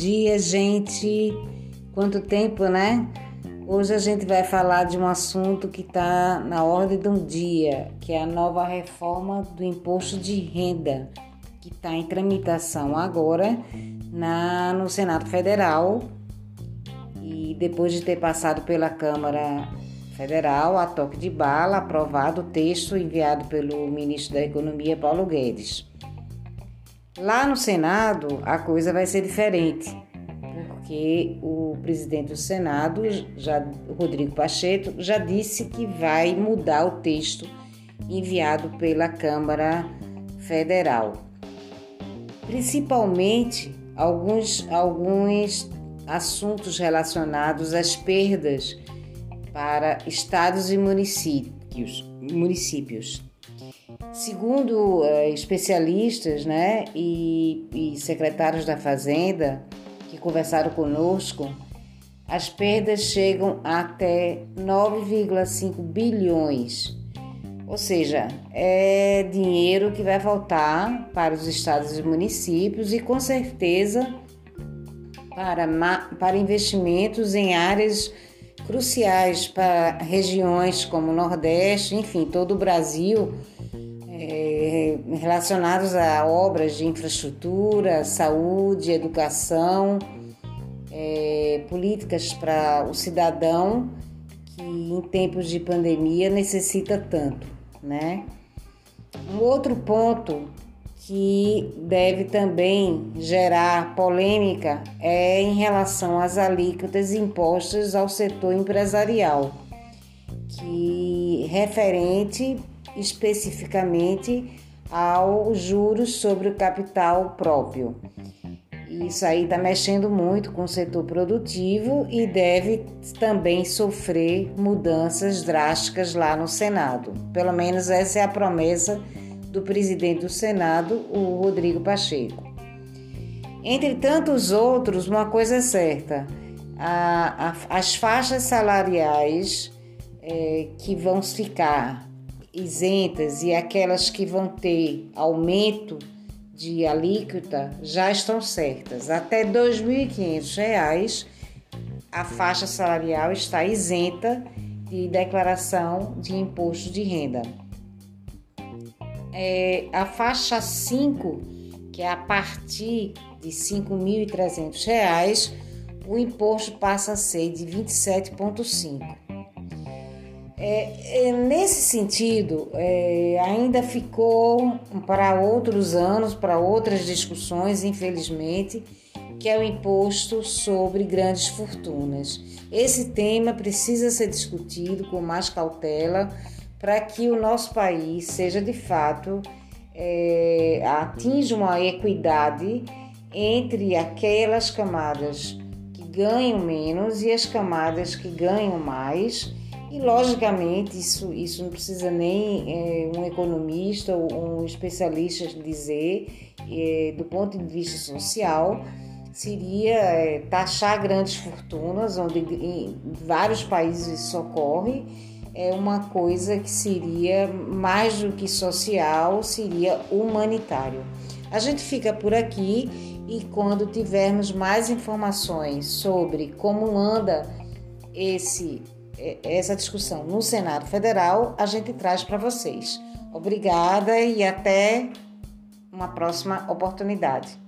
dia, gente. Quanto tempo, né? Hoje a gente vai falar de um assunto que está na ordem do dia, que é a nova reforma do imposto de renda, que está em tramitação agora na, no Senado Federal e depois de ter passado pela Câmara Federal, a toque de bala, aprovado o texto enviado pelo ministro da Economia, Paulo Guedes. Lá no Senado, a coisa vai ser diferente, porque o presidente do Senado, já, Rodrigo Pacheco, já disse que vai mudar o texto enviado pela Câmara Federal. Principalmente alguns, alguns assuntos relacionados às perdas para estados e municípios. municípios. Segundo uh, especialistas né, e, e secretários da Fazenda que conversaram conosco, as perdas chegam até 9,5 bilhões. Ou seja, é dinheiro que vai voltar para os estados e municípios e com certeza para, para investimentos em áreas cruciais para regiões como o Nordeste, enfim, todo o Brasil é, relacionados a obras de infraestrutura, saúde, educação, é, políticas para o cidadão que em tempos de pandemia necessita tanto, né? Um outro ponto que deve também gerar polêmica é em relação às alíquotas impostas ao setor empresarial, que referente especificamente aos juros sobre o capital próprio. Isso aí está mexendo muito com o setor produtivo e deve também sofrer mudanças drásticas lá no Senado. Pelo menos essa é a promessa do presidente do Senado, o Rodrigo Pacheco. Entre tantos outros, uma coisa é certa: a, a, as faixas salariais é, que vão ficar isentas e aquelas que vão ter aumento de alíquota já estão certas. Até R$ 2.500 a faixa salarial está isenta de declaração de imposto de renda. É, a faixa 5, que é a partir de R$ 5.300, o imposto passa a ser de 27,5%. É, é, nesse sentido, é, ainda ficou para outros anos, para outras discussões, infelizmente, que é o imposto sobre grandes fortunas. Esse tema precisa ser discutido com mais cautela para que o nosso país seja de fato é, atinja uma equidade entre aquelas camadas que ganham menos e as camadas que ganham mais e, logicamente, isso, isso não precisa nem é, um economista ou um especialista dizer, é, do ponto de vista social, seria é, taxar grandes fortunas, onde em vários países isso ocorre, é uma coisa que seria mais do que social, seria humanitário. A gente fica por aqui e quando tivermos mais informações sobre como anda esse essa discussão no Senado Federal, a gente traz para vocês. Obrigada e até uma próxima oportunidade.